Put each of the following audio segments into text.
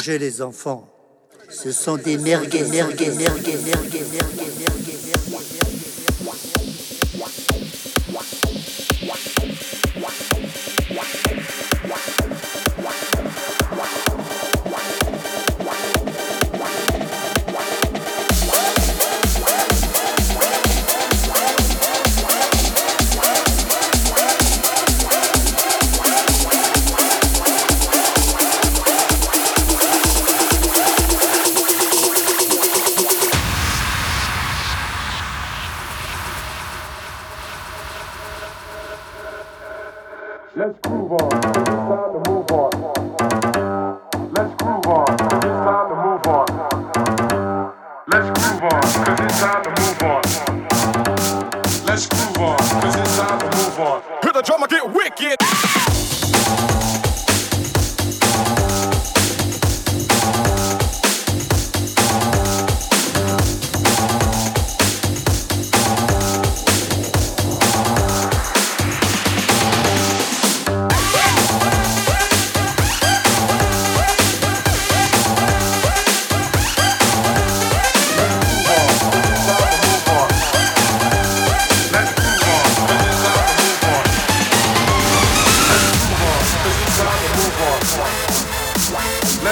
Mangez les enfants. Ce sont des merguez, merguez, merguez, merguez, merguez.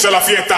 Comience la fiesta.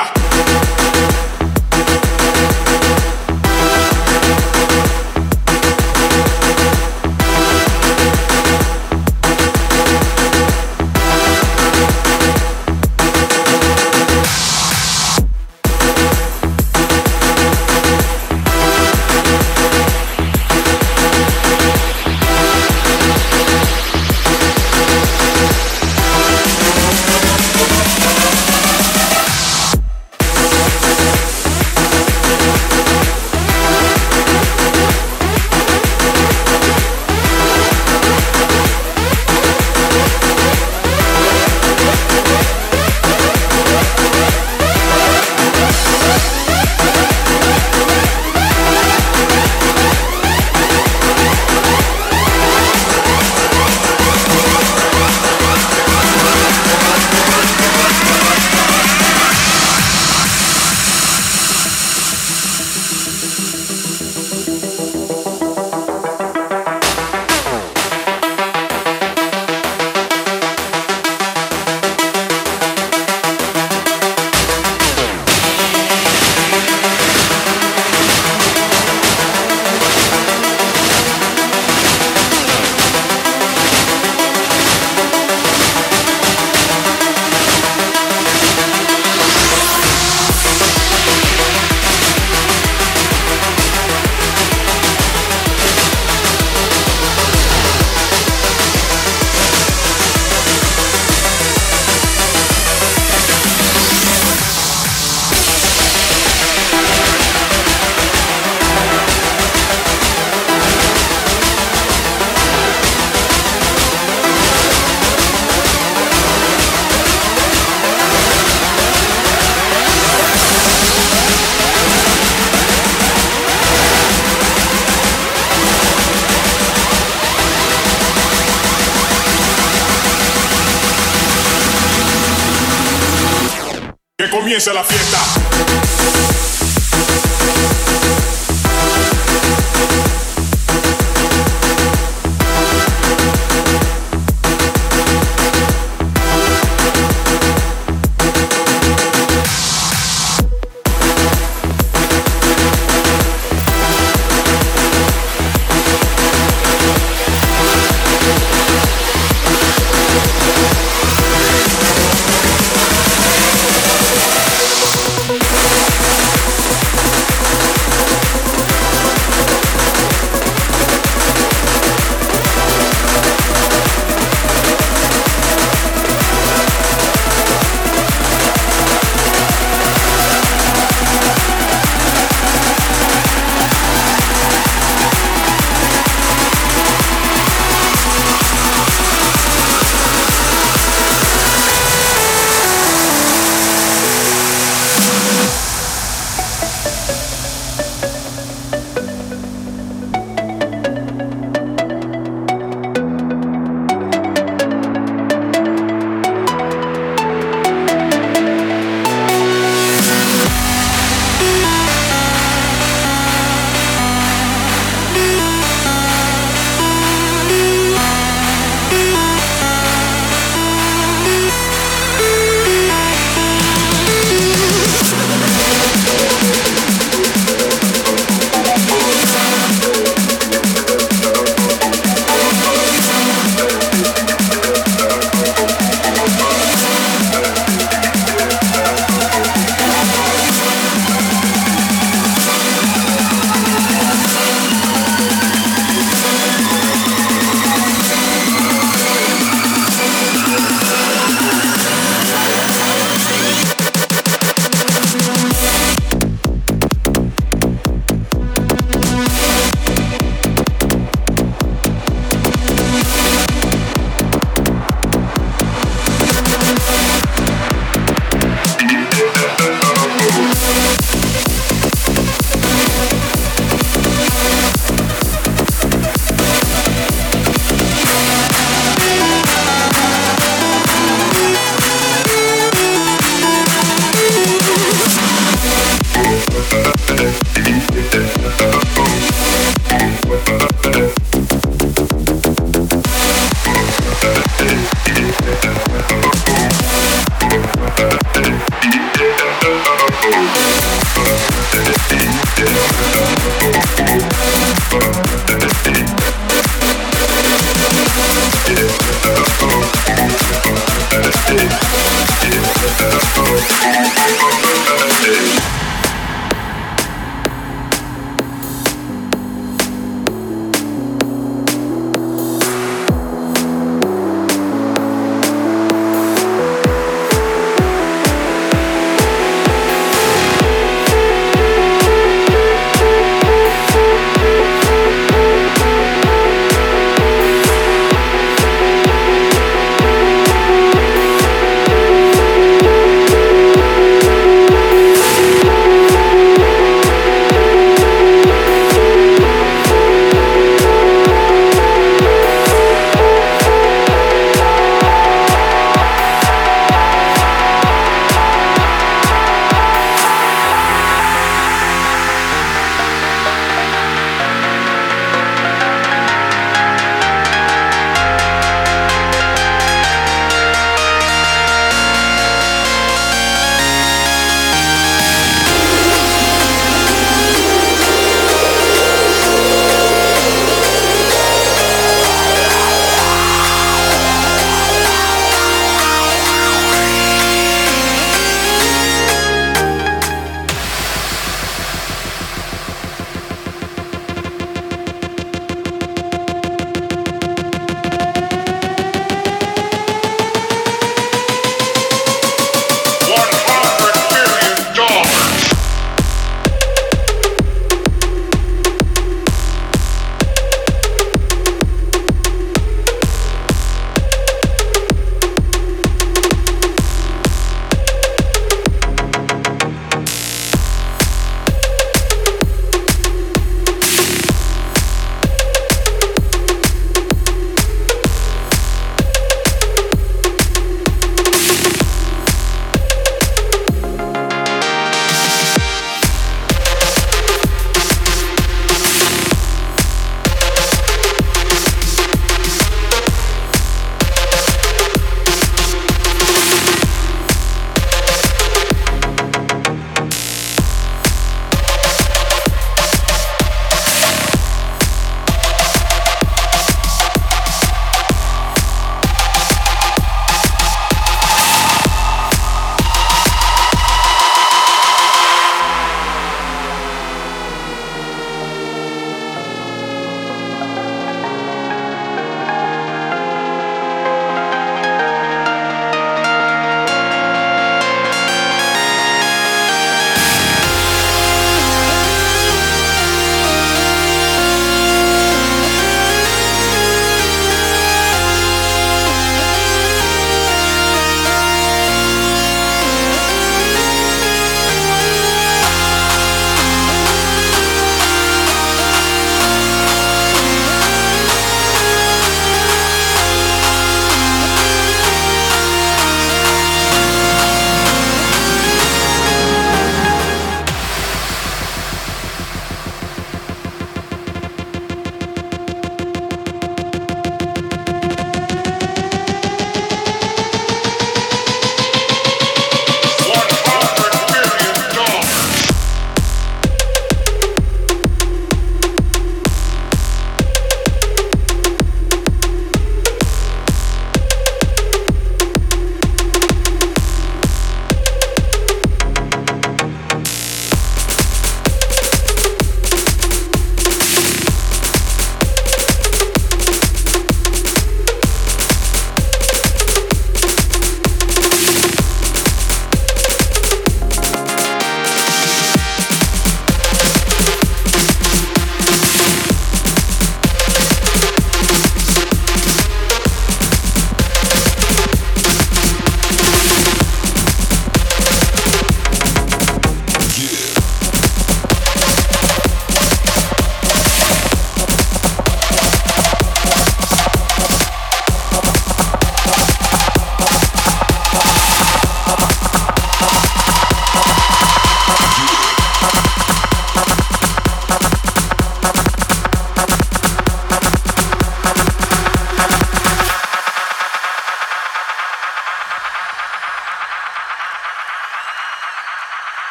Comienza la fiesta.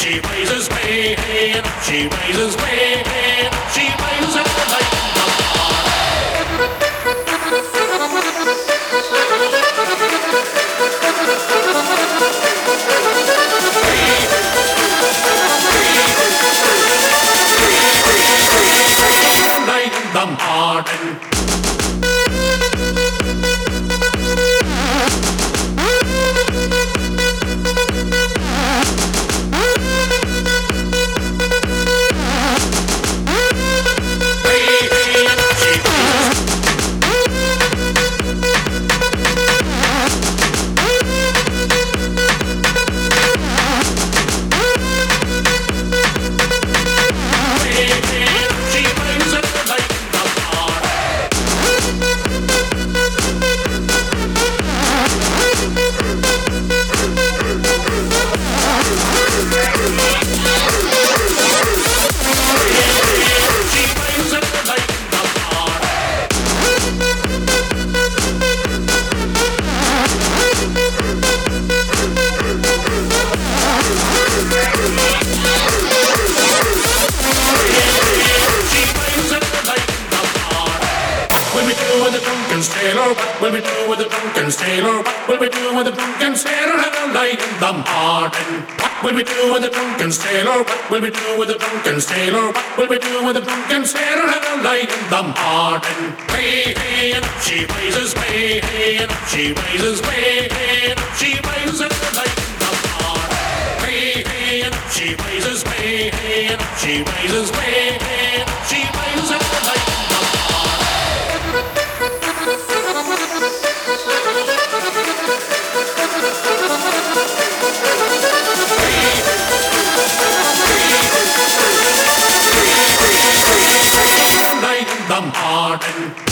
she raises, way, hey, and she raises, way, hey, and she raises and the light will we do with the drunken sailor and the light in the morning? Way, hey, and she raises, way, hey, and she raises, way, hey, and she raises and the light in the morning. Way, hey, and she raises, way, hey, and she raises, way, hey, and she raises and the light in the morning. bombarding.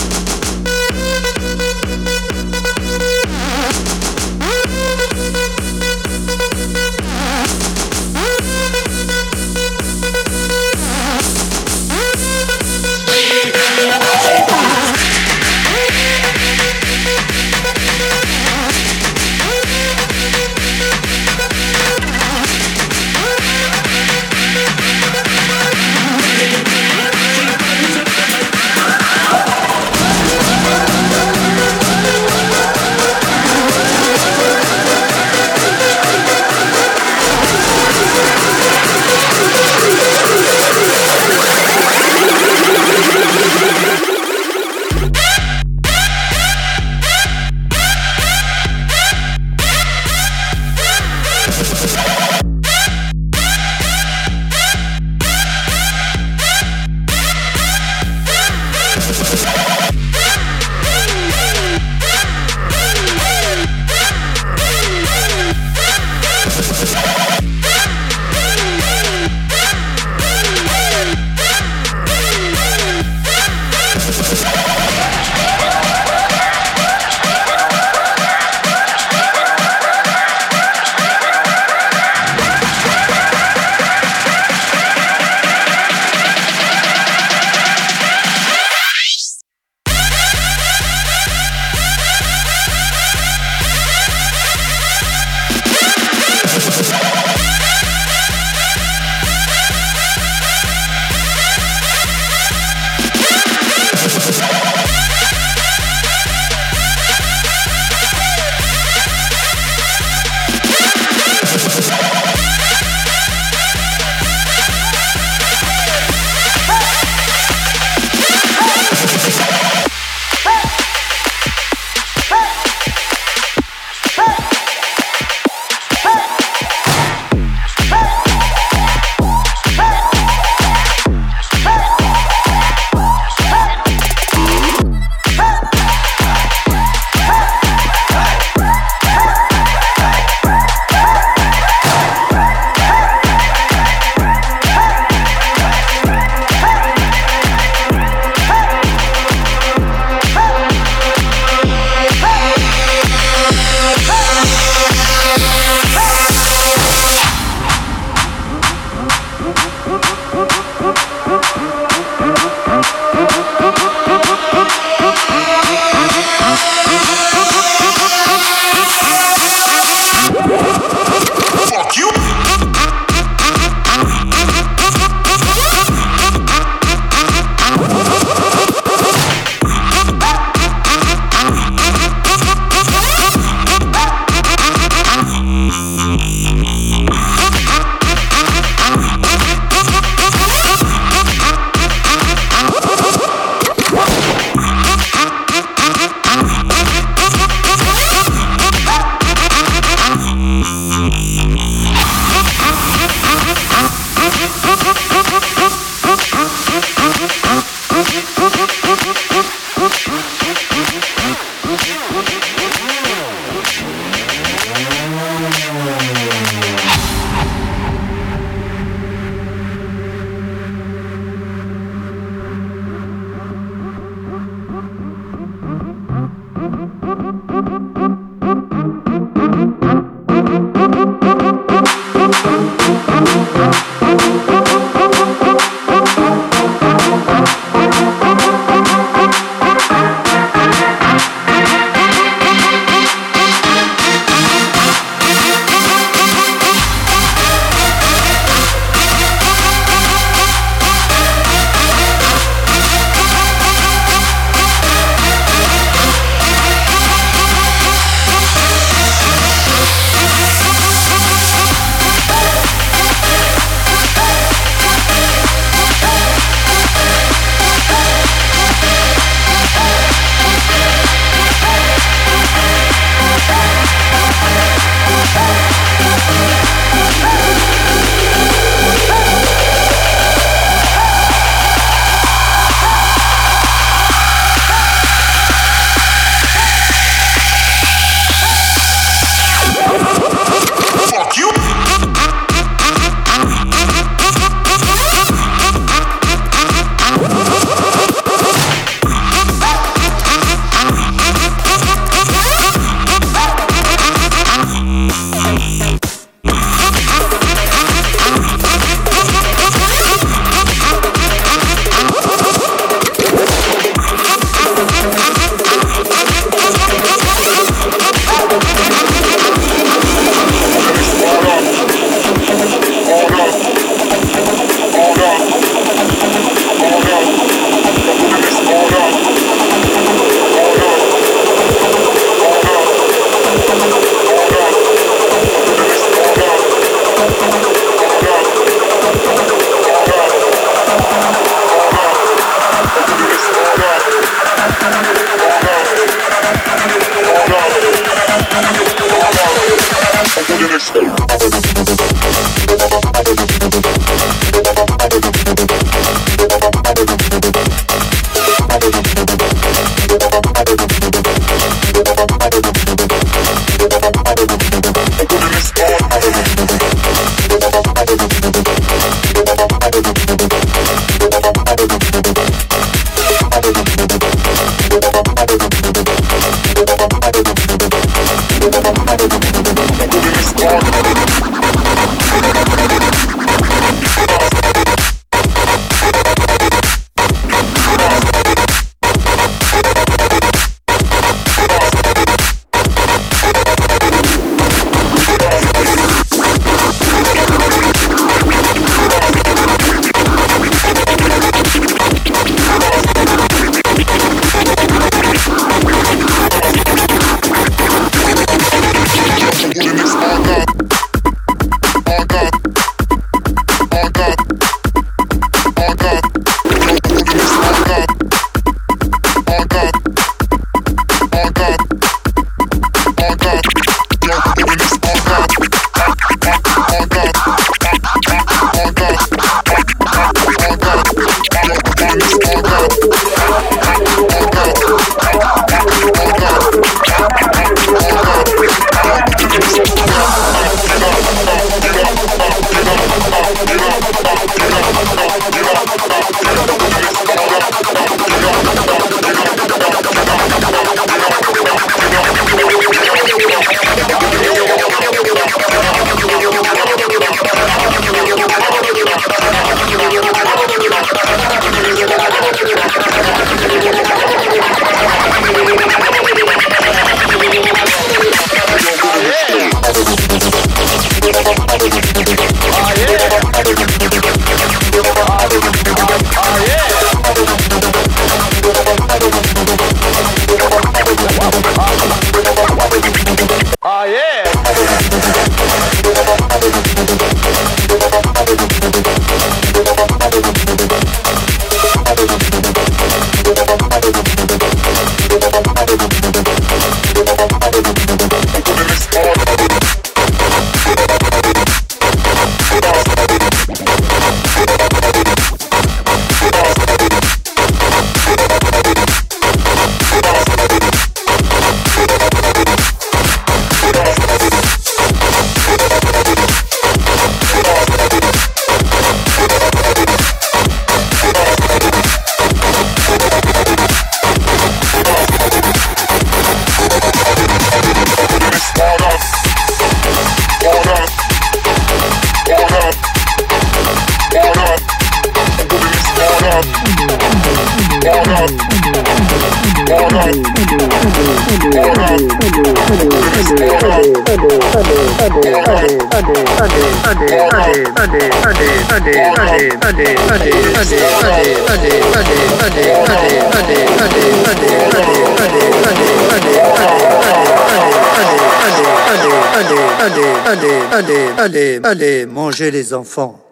Allez, mangez les enfants.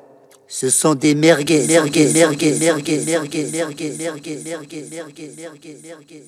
Ce sont des merguez, merguez, merguez, merguez, merguez, merguez, merguez, merguez, merguez, merguez, merguez, merguez,